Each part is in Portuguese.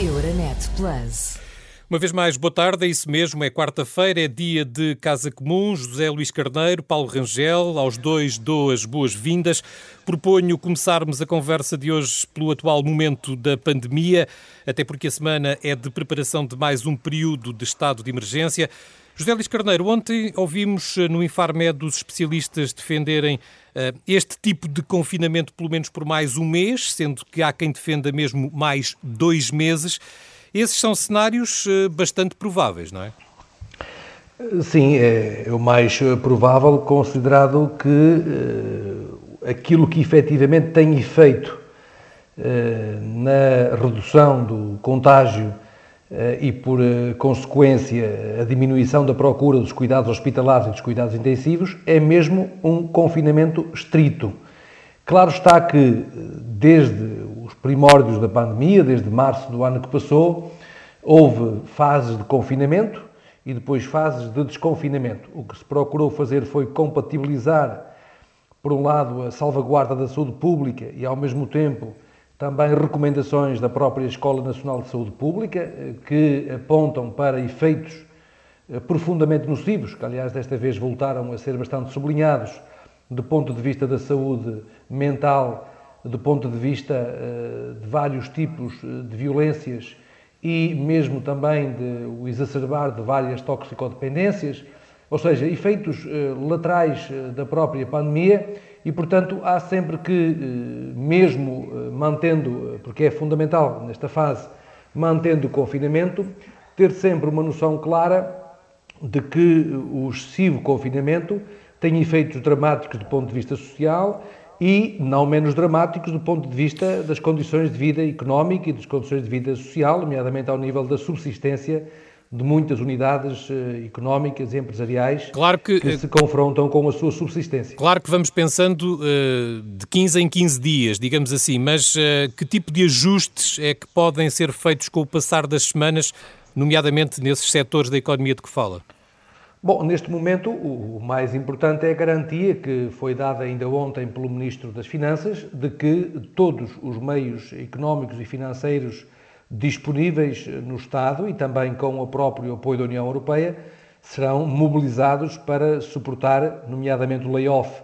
Euronet Plus. Uma vez mais, boa tarde, é isso mesmo, é quarta-feira, é dia de Casa Comum, José Luís Carneiro, Paulo Rangel, aos dois dou as boas-vindas. Proponho começarmos a conversa de hoje pelo atual momento da pandemia, até porque a semana é de preparação de mais um período de estado de emergência. José Luís Carneiro, ontem ouvimos eh, no Infarmed os especialistas defenderem este tipo de confinamento pelo menos por mais um mês, sendo que há quem defenda mesmo mais dois meses. Esses são cenários uh, bastante prováveis, não é? Sim, é, o mais provável, considerado que aquilo que efetivamente tem efeito na redução do contágio eh, e, por eh, consequência, a diminuição da procura dos cuidados hospitalares e dos cuidados intensivos, é mesmo um confinamento estrito. Claro está que, eh, desde os primórdios da pandemia, desde março do ano que passou, houve fases de confinamento e depois fases de desconfinamento. O que se procurou fazer foi compatibilizar, por um lado, a salvaguarda da saúde pública e, ao mesmo tempo, também recomendações da própria Escola Nacional de Saúde Pública, eh, que apontam para efeitos eh, profundamente nocivos, que aliás desta vez voltaram a ser bastante sublinhados, do ponto de vista da saúde mental, do ponto de vista eh, de vários tipos de violências e mesmo também de o exacerbar de várias toxicodependências, ou seja, efeitos laterais da própria pandemia e, portanto, há sempre que, eh, mesmo eh, mantendo, porque é fundamental nesta fase, mantendo o confinamento, ter sempre uma noção clara de que o excessivo confinamento tem efeitos dramáticos do ponto de vista social e não menos dramáticos do ponto de vista das condições de vida económica e das condições de vida social, nomeadamente ao nível da subsistência de muitas unidades uh, económicas e empresariais claro que, que, se confrontam com a sua subsistência. Claro que vamos pensando uh, de 15 em 15 dias, digamos assim, mas uh, que tipo de ajustes é que podem ser feitos com o passar das semanas, nomeadamente nesses setores da economia de que fala? Bom, neste momento o mais importante é a garantia que foi dada ainda ontem pelo Ministro das Finanças de que todos os meios económicos e financeiros disponíveis no Estado e também com o próprio apoio da União Europeia, serão mobilizados para suportar, nomeadamente o layoff,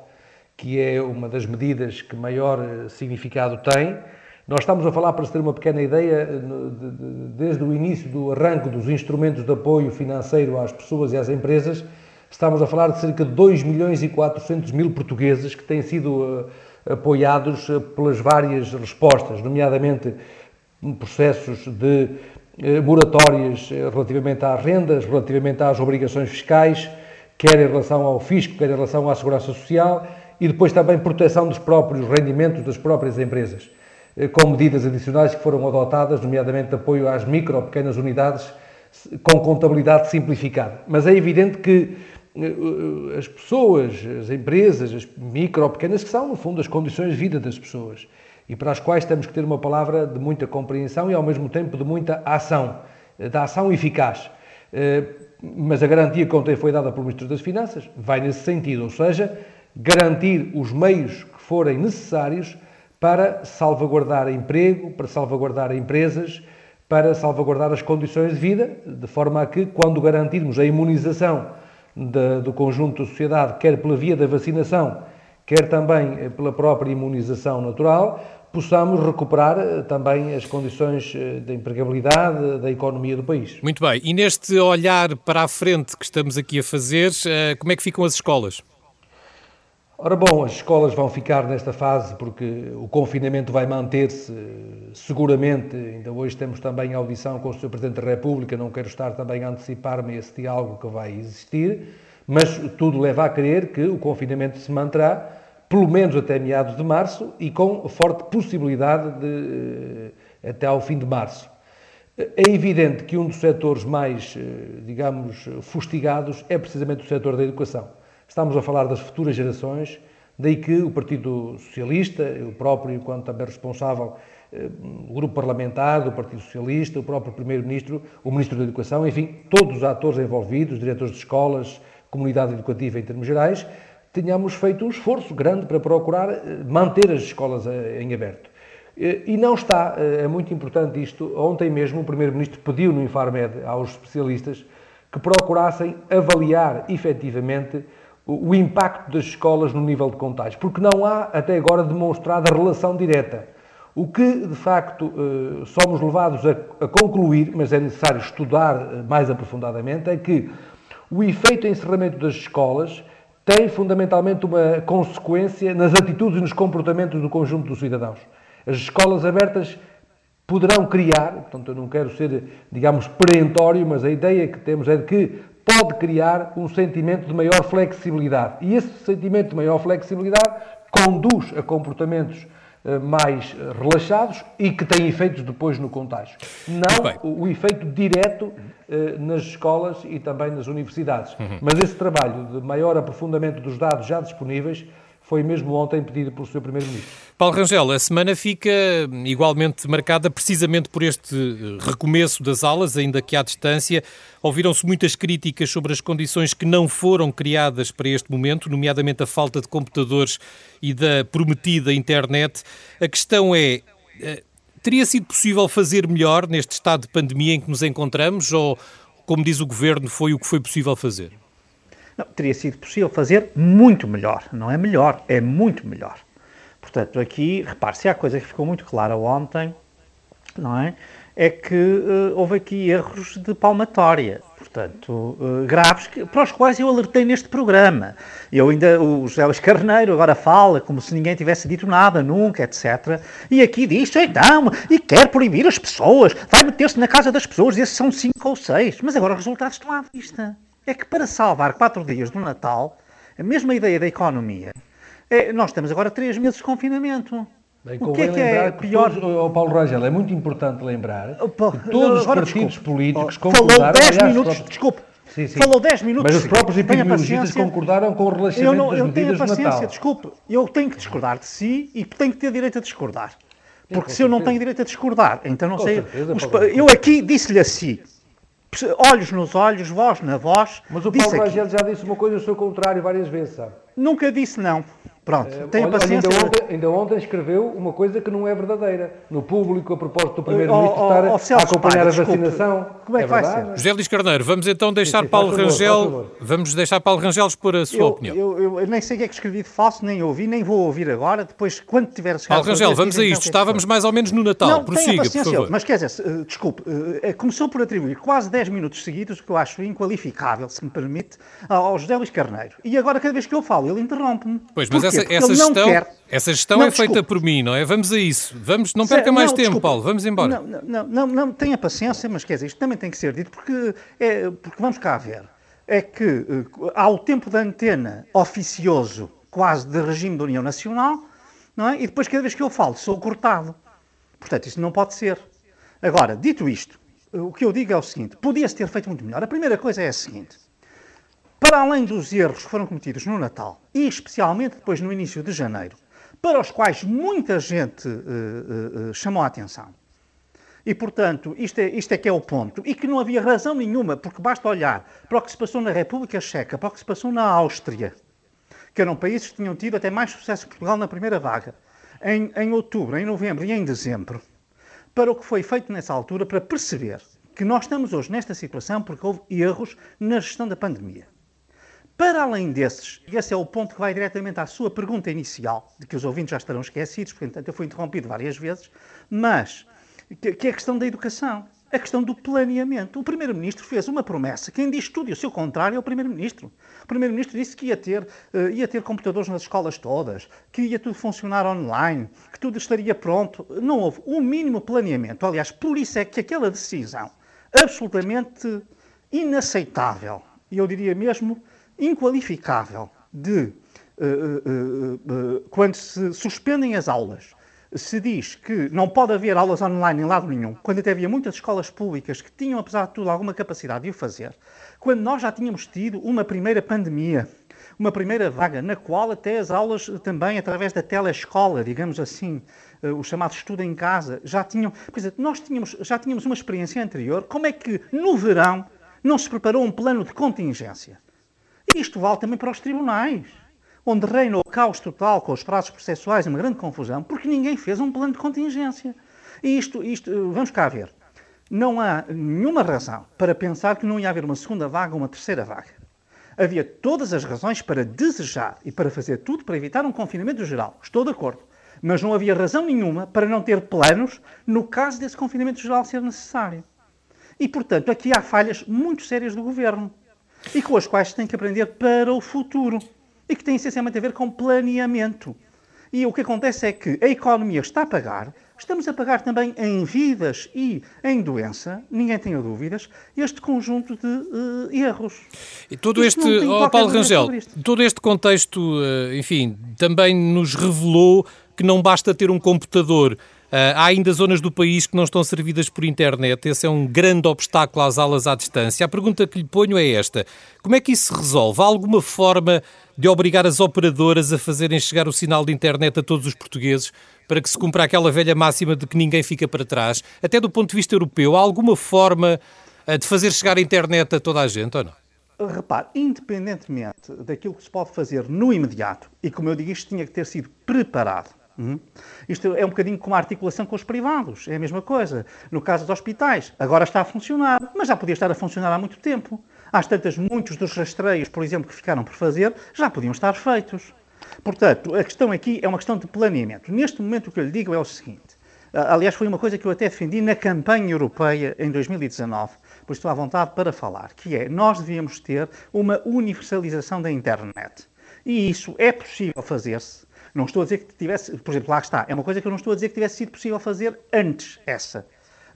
que é uma das medidas que maior eh, significado tem. Nós estamos a falar, para se ter uma pequena ideia, desde o início do arranque dos instrumentos de apoio financeiro às pessoas e às empresas, estamos a falar de cerca de 2 milhões e 400 mil portugueses que têm sido eh, apoiados eh, pelas várias respostas, nomeadamente processos de eh, moratórias eh, relativamente às rendas, relativamente às obrigações fiscais, quer em relação ao fisco, quer em relação à segurança social, e depois também proteção dos próprios rendimentos das próprias empresas, eh, com medidas adicionais que foram adotadas, nomeadamente apoio às micro ou pequenas unidades com contabilidade simplificada. Mas é evidente que as pessoas, as empresas, as micro ou pequenas, que são, no fundo, as condições de vida das pessoas, e para as quais temos que ter uma palavra de muita compreensão e ao mesmo tempo de muita ação, da ação eficaz. Eh, mas a garantia que ontem foi dada pelo Ministro das Finanças vai nesse sentido, ou seja, garantir os meios que forem necessários para salvaguardar emprego, para salvaguardar empresas, para salvaguardar as condições de vida, de forma a que, quando garantirmos a imunização do conjunto da sociedade, quer pela via da vacinação, quer também eh, pela própria imunização natural, possamos recuperar eh, também as condições eh, da empregabilidade da economia do país. Muito bem. E neste olhar para a frente que estamos aqui a fazer, como é que ficam as escolas? Ora bom, as escolas vão ficar nesta fase porque o confinamento vai manter-se seguramente. Ainda hoje temos também audição com o Sr. Presidente da República, não quero estar também a antecipar-me esse diálogo que vai existir, mas tudo leva a crer que o confinamento se manterá pelo menos até meados de março e com forte possibilidade de eh, até ao fim de março. É evidente que um dos setores mais, eh, digamos, fustigados é precisamente o setor da educação. Estamos a falar das futuras gerações, daí que o Partido Socialista, eu próprio, enquanto também responsável, eh, o grupo parlamentar do Partido Socialista, o próprio Primeiro-Ministro, o Ministro da Educação, enfim, todos os atores envolvidos, diretores de escolas, comunidade educativa em termos gerais, tínhamos feito um esforço grande para procurar eh, manter as escolas eh, em aberto. E não está, é muito importante isto. Ontem mesmo o Primeiro-Ministro pediu no Infarmed aos especialistas que procurassem avaliar efetivamente o impacto das escolas no nível de contágio, porque não há até agora demonstrada relação direta. O que, de facto, eh, somos levados a, concluir, mas é necessário estudar eh, mais aprofundadamente, é que o efeito encerramento das escolas tem fundamentalmente uma consequência nas atitudes e nos comportamentos do conjunto dos cidadãos. As escolas abertas poderão criar, portanto, eu não quero ser, digamos, perentório, mas a ideia que temos é de que pode criar um sentimento de maior flexibilidade. E esse sentimento de maior flexibilidade conduz a comportamentos mais eh, relaxados e que têm efeitos depois no contágio. Não o, efeito direto eh, nas escolas e também nas universidades. Uhum. Mas esse trabalho de maior aprofundamento dos dados já disponíveis foi mesmo ontem pedido pelo Sr. Primeiro-Ministro. Paulo Rangel, a semana fica igualmente marcada precisamente por este eh, recomeço das aulas, ainda que à distância. Ouviram-se muitas críticas sobre as condições que não foram criadas para este momento, nomeadamente a falta de computadores e da prometida internet. A questão é. Eh, teria sido possível fazer melhor neste estado de pandemia em que nos encontramos ou, como diz o Governo, foi o que foi possível fazer? Não, teria sido possível fazer muito melhor. Não é melhor, é muito melhor. Portanto, aqui, repare-se, há coisa que ficou muito clara ontem, não é? É que uh, houve aqui erros de palmatória, portanto, uh, graves, que, para os quais eu alertei neste programa. Eu ainda, o José Luís Carneiro agora fala como se ninguém tivesse dito nada, nunca, etc. E aqui diz, então, e quer proibir as pessoas, vai meter-se na casa das pessoas, esses são cinco ou seis. Mas agora os resultados estão à vista é que para salvar quatro dias do Natal, a mesma ideia da economia, é, nós temos agora três meses de confinamento. Bem, o que é que é pior? Todos, oh, Paulo Rangel, é muito importante lembrar oh, que todos os partidos desculpe, políticos oh, concordaram... Falou 10 minutos, próprios... desculpe, sim, sim. falou 10 minutos... Mas os próprios epidemiologistas concordaram com o relaxamento não, das medidas do Natal. Eu tenho paciência, desculpe, eu tenho que discordar de si e tenho que ter direito a discordar. Porque se eu não tenho direito a discordar, então não com sei... Certeza, os, eu aqui disse-lhe assim, olhos nos olhos, voz na voz. Mas o Paulo Rangel já disse uma coisa do seu contrário várias vezes, sabe? Nunca disse não. Pronto, é, tenha paciência. Ainda ontem, ainda ontem, escreveu uma coisa que não é verdadeira. No público, a propósito do Primeiro-Ministro oh, oh, estar oh, a acompanhar a vacinação. Como é que é vai ser? José Luís Carneiro, vamos então deixar sim, sim, Paulo favor, Rangel. Vamos deixar Paulo Rangel expor a sua eu, opinião. Eu, eu, eu, nem sei o que é que escrevi de falso, nem ouvi, nem vou ouvir agora. Depois, quando tiver chegado. Paulo Rangel, vamos a isto. Estávamos mais ou menos no Natal. Não, Prossiga, por favor. Mas quer dizer, uh, desculpe, uh, começou por atribuir quase 10 minutos seguidos, o que eu acho inqualificável, se me permite, ao José Luís Carneiro. E agora, cada vez que eu falo, ele interrompe-me. Pois, mas essa, essa gestão essa gestão não, é desculpe. feita por mim, não é? Vamos a isso. Vamos, não perca mais não, tempo, desculpe. Paulo. Vamos embora. Não, não, não, não, tenha paciência, mas quer dizer, isto também tem que ser dito porque, é, porque vamos cá ver. É que uh, há o tempo da antena oficioso, quase de regime da União Nacional, não é? E depois, cada vez que eu falo, sou cortado. Portanto, isso não pode ser. Agora, dito isto, o que eu digo é o seguinte: podia-se ter feito muito melhor. A primeira coisa é a seguinte. Para além dos erros que foram cometidos no Natal, e especialmente depois no início de janeiro, para os quais muita gente uh, uh, chamou a atenção. E, portanto, isto é, isto é que é o ponto. E que não havia razão nenhuma, porque basta olhar para o que se passou na República Checa, para o que se passou na Áustria, que eram países que tinham tido até mais sucesso que Portugal na primeira vaga, em, em outubro, em novembro e em dezembro, para o que foi feito nessa altura, para perceber que nós estamos hoje nesta situação porque houve erros na gestão da pandemia. Para além desses, e esse é o ponto que vai diretamente à sua pergunta inicial, de que os ouvintes já estarão esquecidos, porque, portanto, eu fui interrompido várias vezes, mas que é a questão da educação, a questão do planeamento. O Primeiro-Ministro fez uma promessa. Quem diz tudo e o seu contrário é o Primeiro-Ministro. O Primeiro-Ministro disse que ia ter, uh, ia ter computadores nas escolas todas, que ia tudo funcionar online, que tudo estaria pronto. Não houve o um mínimo planeamento. Aliás, por isso é que aquela decisão absolutamente inaceitável, e eu diria mesmo inqualificável de, uh, uh, quando se suspendem as aulas, se diz que não pode haver aulas online em lado nenhum, quando até havia muitas escolas públicas que tinham, apesar de tudo, alguma capacidade de o fazer, quando nós já tínhamos tido uma primeira pandemia, uma primeira vaga, na qual até as aulas também, através da telescola, digamos assim, o chamado estudo em casa, já tinham. Dizer, nós tínhamos, já tínhamos uma experiência anterior. Como é que no verão não se preparou um plano de contingência? Isto vale também para os tribunais. onde reina o caos total com os prazos processuais e uma grande confusão, porque ninguém fez um plano de contingência. E isto, isto, vamos cá ver, não há nenhuma razão para pensar que não ia haver uma segunda vaga ou uma terceira vaga. Havia todas as razões para desejar e para fazer tudo para evitar um confinamento geral. Estou de acordo. Mas não havia razão nenhuma para não ter planos no caso desse confinamento geral ser necessário. E, portanto, aqui há falhas muito sérias do governo e com as quais tem que aprender para o futuro e que têm essencialmente a ver com planeamento. E o que acontece é que a economia está a pagar, estamos a pagar também em vidas e em doença, ninguém tenha dúvidas, este conjunto de uh, erros. E todo Isto este, oh, Paulo Rangel, todo este contexto, uh, enfim, também nos revelou que não basta ter um computador há ainda zonas do país que não estão servidas por internet. Esse é um grande obstáculo às aulas à distância. A pergunta que lhe ponho é esta: como é que isso se resolve? Há alguma forma de obrigar as operadoras a fazerem chegar o sinal de internet a todos os portugueses para que se cumpra aquela velha máxima de que ninguém fica para trás? Até do ponto de vista europeu, há alguma forma uh, de fazer chegar a internet a toda a gente ou não? Repare, independentemente daquilo que se pode fazer no imediato, e como eu digo, isto tinha que ter sido preparado Uhum. Isto é um bocadinho como a articulação com os privados, é a mesma coisa. No caso dos hospitais, agora está a funcionar, mas já podia estar a funcionar há muito tempo. Às tantas, muitos dos rastreios, por exemplo, que ficaram por fazer, já podiam estar feitos. Portanto, a questão aqui é uma questão de planeamento. Neste momento, o que eu lhe digo é o seguinte. Aliás, foi uma coisa que eu até defendi na campanha europeia em 2019, pois estou à vontade para falar, que é nós devíamos ter uma universalização da internet. E isso é possível fazer-se não estou a dizer que tivesse, por exemplo, lá está, é uma coisa que eu não estou a dizer que tivesse sido possível fazer antes, essa.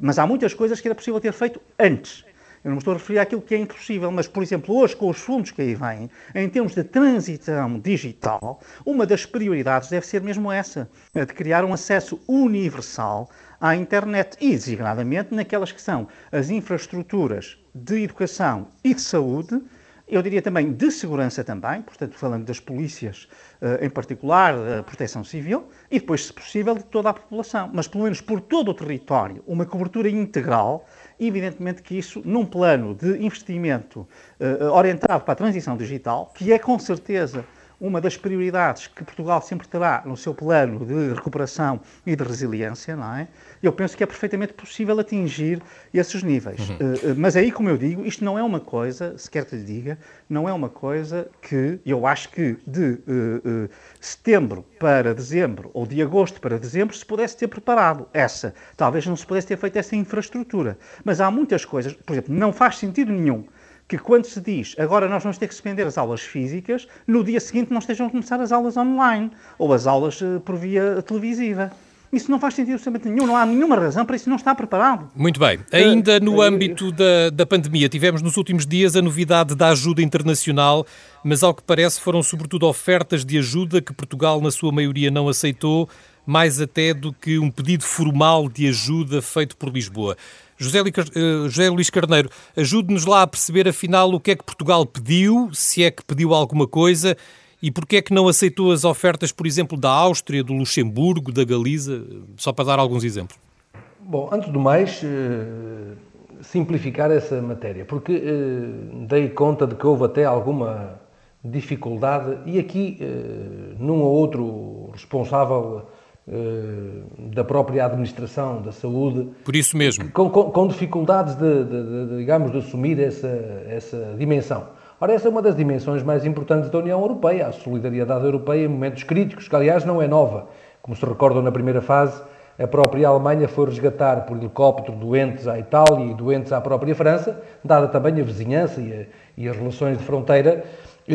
Mas há muitas coisas que era possível ter feito antes. Eu não me estou a referir àquilo que é impossível, mas, por exemplo, hoje, com os fundos que aí vêm, em termos de transição digital, uma das prioridades deve ser mesmo essa, de criar um acesso universal à internet e, designadamente, naquelas que são as infraestruturas de educação e de saúde, eu diria também de segurança também, portanto, falando das polícias eh, em particular, da proteção civil, e depois, se possível, de toda a população. Mas, pelo menos por todo o território, uma cobertura integral, evidentemente que isso, num plano de investimento uh, orientado para a transição digital, que é com certeza uma das prioridades que Portugal sempre terá no seu plano de recuperação e de resiliência, não é? Eu penso que é perfeitamente possível atingir esses níveis. Uhum. Uh, mas aí, como eu digo, isto não é uma coisa, se quer que lhe diga, não é uma coisa que eu acho que de uh, uh, setembro para dezembro ou de agosto para dezembro se pudesse ter preparado essa. Talvez não se pudesse ter feito essa infraestrutura. Mas há muitas coisas, por exemplo, não faz sentido nenhum que quando se diz agora nós vamos ter que suspender as aulas físicas, no dia seguinte não estejam a começar as aulas online ou as aulas uh, por via televisiva. Isso não faz sentido absolutamente nenhum, não há nenhuma razão para isso não estar preparado. Muito bem. Ainda no eh, âmbito da, da pandemia, tivemos nos últimos dias a novidade da ajuda internacional, mas ao que parece foram sobretudo ofertas de ajuda que Portugal, na sua maioria, não aceitou, mais até do que um pedido formal de ajuda feito por Lisboa. José, eh, José Luís Carneiro, ajude-nos lá a perceber afinal o que é que Portugal pediu, se é que pediu alguma coisa e porque é que não aceitou as ofertas, por exemplo, da Áustria, do Luxemburgo, da Galiza, só para dar alguns exemplos. Bom, antes do mais, eh, simplificar essa matéria, porque eh, dei conta de que houve até alguma dificuldade e aqui num ou outro responsável da própria administração da saúde. Por isso mesmo. Com, com, com dificuldades de, de, de, digamos, de assumir essa, essa dimensão. Ora, essa é uma das dimensões mais importantes da União Europeia, a solidariedade europeia em momentos críticos, que aliás não é nova. Como se recordam na primeira fase, a própria Alemanha foi resgatar por helicóptero doentes à Itália e doentes à própria França, dada também a vizinhança e, a, e as relações de fronteira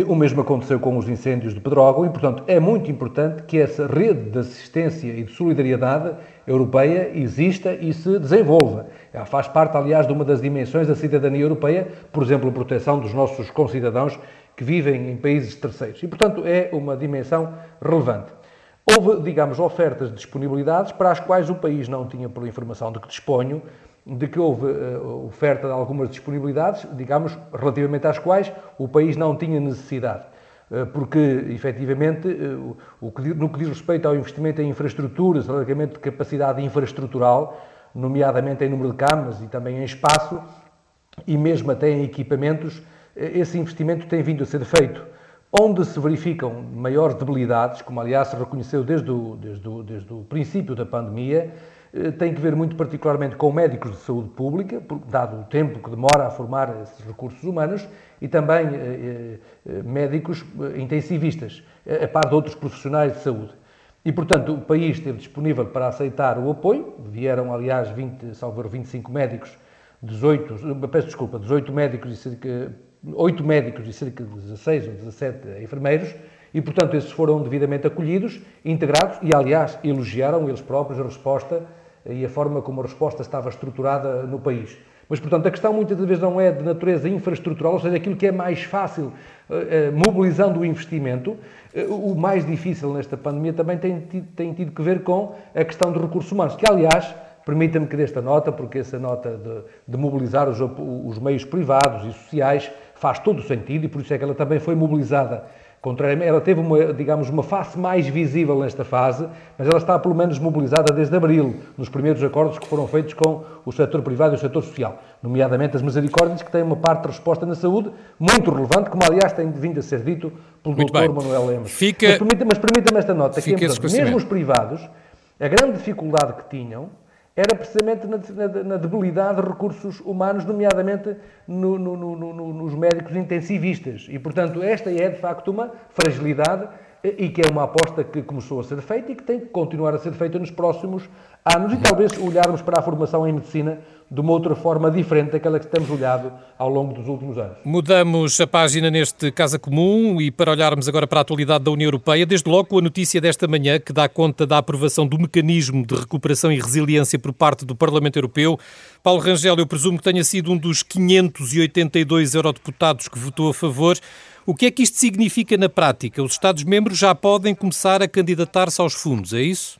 o mesmo aconteceu com os incêndios de Pedrógão e, portanto, é muito importante que essa rede de assistência e de solidariedade europeia exista e se desenvolva. Ela faz parte, aliás, de uma das dimensões da cidadania europeia, por exemplo, a proteção dos nossos concidadãos que vivem em países terceiros. E, portanto, é uma dimensão relevante. Houve, digamos, ofertas de disponibilidades para as quais o país não tinha, pela informação de que disponho, de que houve uh, oferta de algumas disponibilidades, digamos, relativamente às quais o país não tinha necessidade. Uh, porque, efetivamente, que, no que diz respeito ao investimento em infraestruturas, relativamente de capacidade infraestrutural, nomeadamente em número de camas e também em espaço, e mesmo até em equipamentos, esse investimento tem vindo a ser feito onde se verificam maiores debilidades, como aliás se reconheceu desde o, desde o, desde o princípio da pandemia, eh, tem que ver muito particularmente com médicos de saúde pública, dado o tempo que demora a formar esses recursos humanos, e também eh, eh, médicos intensivistas, a par de outros profissionais de saúde. E, portanto, o país esteve disponível para aceitar o apoio, vieram, aliás, 20, salvo 25 médicos, 18, peço desculpa, 18 médicos e cerca, 8 médicos e cerca de 16 ou 17 enfermeiros, e, portanto, esses foram devidamente acolhidos, integrados e, aliás, elogiaram eles próprios a resposta e a forma como a resposta estava estruturada no país. Mas, portanto, a questão muitas vezes não é de natureza infraestrutural, ou seja, aquilo que é mais fácil, eh, eh, mobilizando o investimento, eh, o mais difícil nesta pandemia também tem, tem tido que ver com a questão dos recursos humanos, que, aliás, permita-me que desta nota, porque essa nota de, de mobilizar os, os meios privados e sociais faz todo o sentido e por isso é que ela também foi mobilizada Contrariamente, ela teve uma, digamos, uma face mais visível nesta fase, mas ela está pelo menos mobilizada desde abril, nos primeiros acordos que foram feitos com o setor privado e o setor social, nomeadamente as misericórdias, que têm uma parte de resposta na saúde muito relevante, como aliás tem vindo a ser dito pelo muito Dr. Manuel Lemos. Fica... Mas permita-me permita esta nota, que é, mesmo os privados, a grande dificuldade que tinham era precisamente na, na, na debilidade de recursos humanos, nomeadamente no, no, no, nos médicos intensivistas. E, portanto, esta é, de facto, uma fragilidade e que é uma aposta que começou a ser feita e que tem que continuar a ser feita nos próximos anos e talvez olharmos para a formação em medicina de uma outra forma diferente daquela que temos olhado ao longo dos últimos anos. Mudamos a página neste Casa Comum e para olharmos agora para a atualidade da União Europeia, desde logo a notícia desta manhã que dá conta da aprovação do mecanismo de recuperação e resiliência por parte do Parlamento Europeu. Paulo Rangel, eu presumo que tenha sido um dos 582 eurodeputados que votou a favor. O que é que isto significa na prática? Os Estados-membros já podem começar a candidatar-se aos fundos, é isso?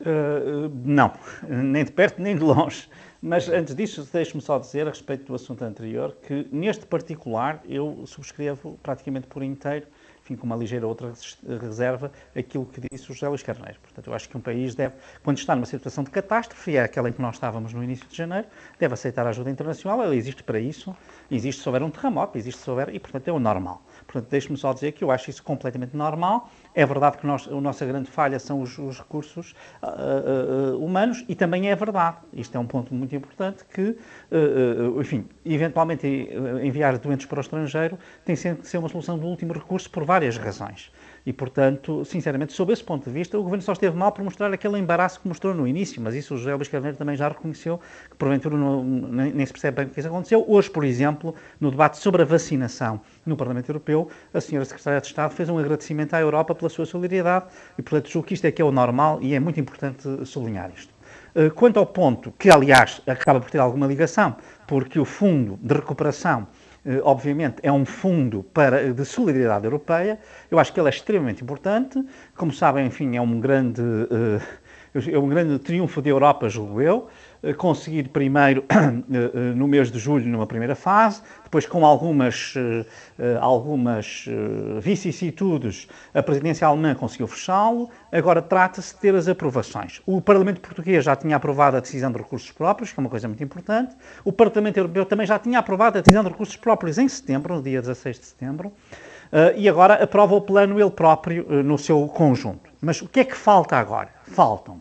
Uh, não, nem de perto nem de longe. Mas antes disso, deixe-me só dizer a respeito do assunto anterior que, neste particular, eu subscrevo praticamente por inteiro, enfim, com uma ligeira outra reserva, aquilo que disse o José Luís Carneiro. Portanto, eu acho que um país deve, quando está numa situação de catástrofe, é aquela em que nós estávamos no início de janeiro, deve aceitar ajuda internacional. Ela existe para isso, existe se houver um terremoto, existe se houver, e portanto é o normal. Portanto, deixe-me só dizer que eu acho isso completamente normal. É verdade que nós, a nossa grande falha são os, os recursos uh, uh, humanos e também é verdade, isto é um ponto muito importante, que, uh, enfim, eventualmente enviar doentes para o estrangeiro tem sempre que ser uma solução de último recurso por várias razões. E, portanto, sinceramente, sob esse ponto de vista, o Governo só esteve mal por mostrar aquele embaraço que mostrou no início, mas isso o José Luís Carneiro também já reconheceu, que porventura não, nem, nem se percebe bem o que isso aconteceu. Hoje, por exemplo, no debate sobre a vacinação no Parlamento Europeu, a senhora Secretária de Estado fez um agradecimento à Europa pela sua solidariedade e, portanto, julgo que isto é que é o normal e é muito importante sublinhar isto. Eh, quanto ao ponto, que aliás acaba por ter alguma ligação, porque o Fundo de Recuperação obviamente, é um fundo para, de solidariedade europeia. Eu acho que ele é extremamente importante. Como sabem, enfim, é um grande, eh, é um grande triunfo da Europa, julgo eu. Eh, conseguir primeiro no mês de julho numa primeira fase, depois com algumas, algumas vicissitudes a presidência alemã conseguiu fechá-lo, agora trata-se de ter as aprovações. O Parlamento Português já tinha aprovado a decisão de recursos próprios, que é uma coisa muito importante, o Parlamento Europeu também já tinha aprovado a decisão de recursos próprios em setembro, no dia 16 de setembro, e agora aprova o plano ele próprio no seu conjunto. Mas o que é que falta agora? Faltam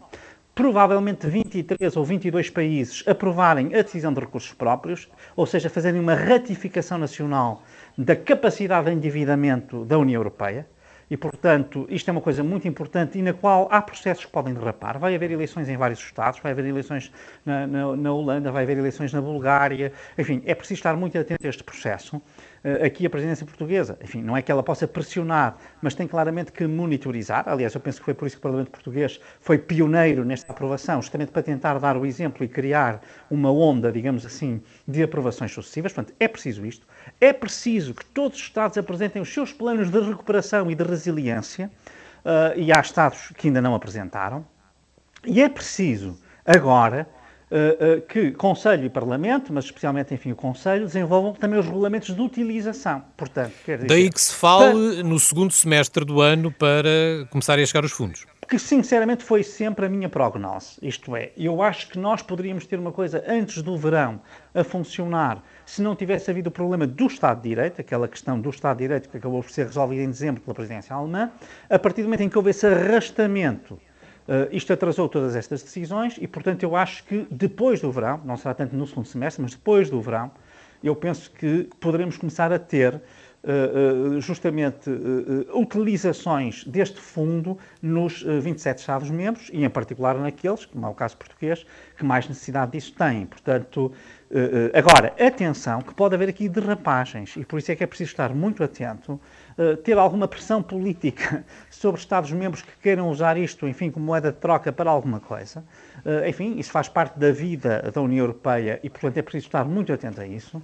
provavelmente 23 ou 22 países aprovarem a decisão de recursos próprios, ou seja, fazerem uma ratificação nacional da capacidade de endividamento da União Europeia. E, portanto, isto é uma coisa muito importante e na qual há processos que podem derrapar. Vai haver eleições em vários Estados, vai haver eleições na, na, na Holanda, vai haver eleições na Bulgária. Enfim, é preciso estar muito atento a este processo. Eh, aqui a presidência portuguesa, enfim, não é que ela possa pressionar, mas tem claramente que monitorizar. Aliás, eu penso que foi por isso que o Parlamento português foi pioneiro nesta aprovação, justamente para tentar dar o exemplo e criar uma onda, digamos assim, de aprovações sucessivas. Portanto, é preciso isto. É preciso que todos os Estados apresentem os seus planos de recuperação e de resiliência, uh, e há Estados que ainda não apresentaram. E é preciso, agora, Uh, uh, que Conselho e Parlamento, mas especialmente, enfim, o Conselho, desenvolvam também os regulamentos de utilização. Portanto, quer dizer, Daí que se fale para... no segundo semestre do ano para começarem a chegar os fundos. que sinceramente foi sempre a minha prognose. Isto é, eu acho que nós poderíamos ter uma coisa antes do verão a funcionar se não tivesse havido o problema do Estado de Direito, aquela questão do Estado de Direito que acabou por ser resolvida em dezembro pela presidência alemã, a partir do momento em que houve esse arrastamento Uh, isto atrasou todas estas decisões e, portanto, eu acho que depois do verão, não será tanto no segundo semestre, mas depois do verão, eu penso que poderemos começar a ter uh, uh, justamente utilizações deste fundo nos 27 Estados-membros e, em particular, naqueles, como é o caso português, que mais necessidade disso têm. Portanto, agora, atenção, que pode haver aqui derrapagens e por isso é que é preciso estar muito atento eh, ter alguma pressão política sobre Estados-membros que queiram usar isto, enfim, como moeda de troca para alguma coisa. Uh, enfim, isso faz parte da vida da União Europeia e, portanto, é preciso estar muito atento a isso,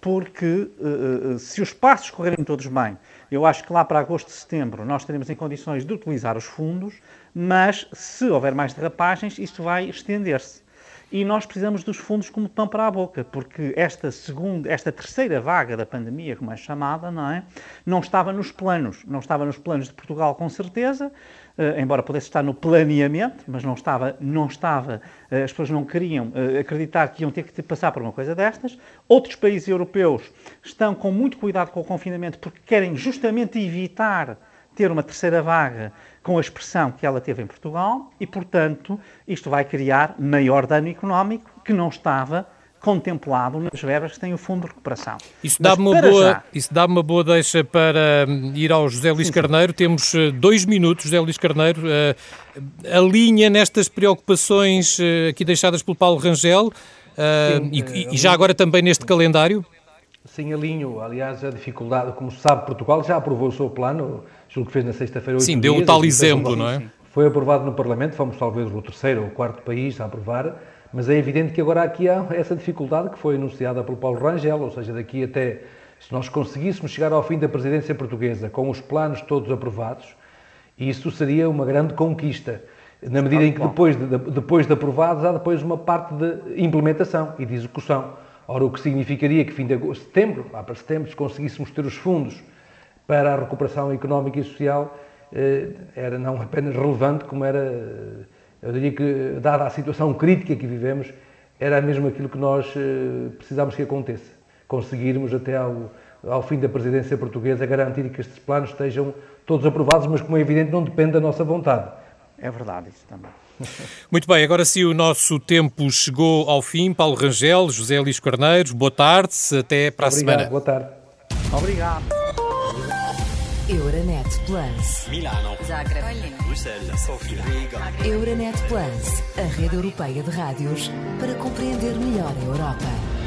porque uh, se os passos correrem todos bem, eu acho que lá para agosto setembro nós estaremos em condições de utilizar os fundos, mas se houver mais derrapagens, isso vai estender-se e nós precisamos dos fundos como pão para a boca, porque esta segunda, esta terceira vaga da pandemia, como é chamada, não é? Não estava nos planos, não estava nos planos de Portugal com certeza, Uh, embora pudesse estar no planeamento, mas não estava, não estava, uh, as pessoas não queriam uh, acreditar que iam ter que passar por uma coisa destas. Outros países europeus estão com muito cuidado com o confinamento porque querem justamente evitar ter uma terceira vaga com a expressão que ela teve em Portugal e, portanto, isto vai criar maior dano económico que não estava contemplado nas verbas que tem o Fundo de Recuperação. Isso dá-me uma, boa, isso dá uma boa deixa para hum, ir ao José Luís sim, Carneiro. Sim. Temos eh, dois minutos, José Luís Carneiro. Alinha nestas preocupações uh, aqui deixadas pelo Paulo Rangel sim, e, e já agora também neste calendário? Sim, alinho. Aliás, a dificuldade, como se sabe, Portugal já aprovou o seu plano julgo que fez na sexta-feira. Sim, deu um tal exemplo, não é? Foi aprovado no Parlamento, fomos talvez o terceiro ou o quarto país a aprovar, mas é evidente que agora aqui há essa dificuldade que foi anunciada pelo Paulo Rangel, ou seja, daqui até, se nós conseguíssemos chegar ao fim da presidência portuguesa com os planos todos aprovados, isso seria uma grande conquista. Na medida em que depois de, depois de aprovados há depois uma parte de implementação e de execução. Ora, o que significaria que fim de agosto, setembro, lá para setembro, se conseguíssemos ter os fundos para a recuperação económica e social eh, era não apenas relevante, como era, eh, eu diria que, dada a situação crítica que vivemos, era mesmo aquilo que nós eh, precisamos que aconteça. Conseguirmos até ao, ao fim da presidência portuguesa garantir que estes planos estejam todos aprovados, mas como é evidente não depende da nossa vontade. É verdade isso também. Muito bem, agora sim o nosso tempo chegou ao fim. Paulo Rangel, José Luís Carneiros, boa tarde, até para Obrigado, a semana. Boa tarde. Obrigado. Euronet Plus. Milano. Zagreb. Bruxelas. Sofia. Euronet Plus, a rede europeia de rádios para compreender melhor a Europa.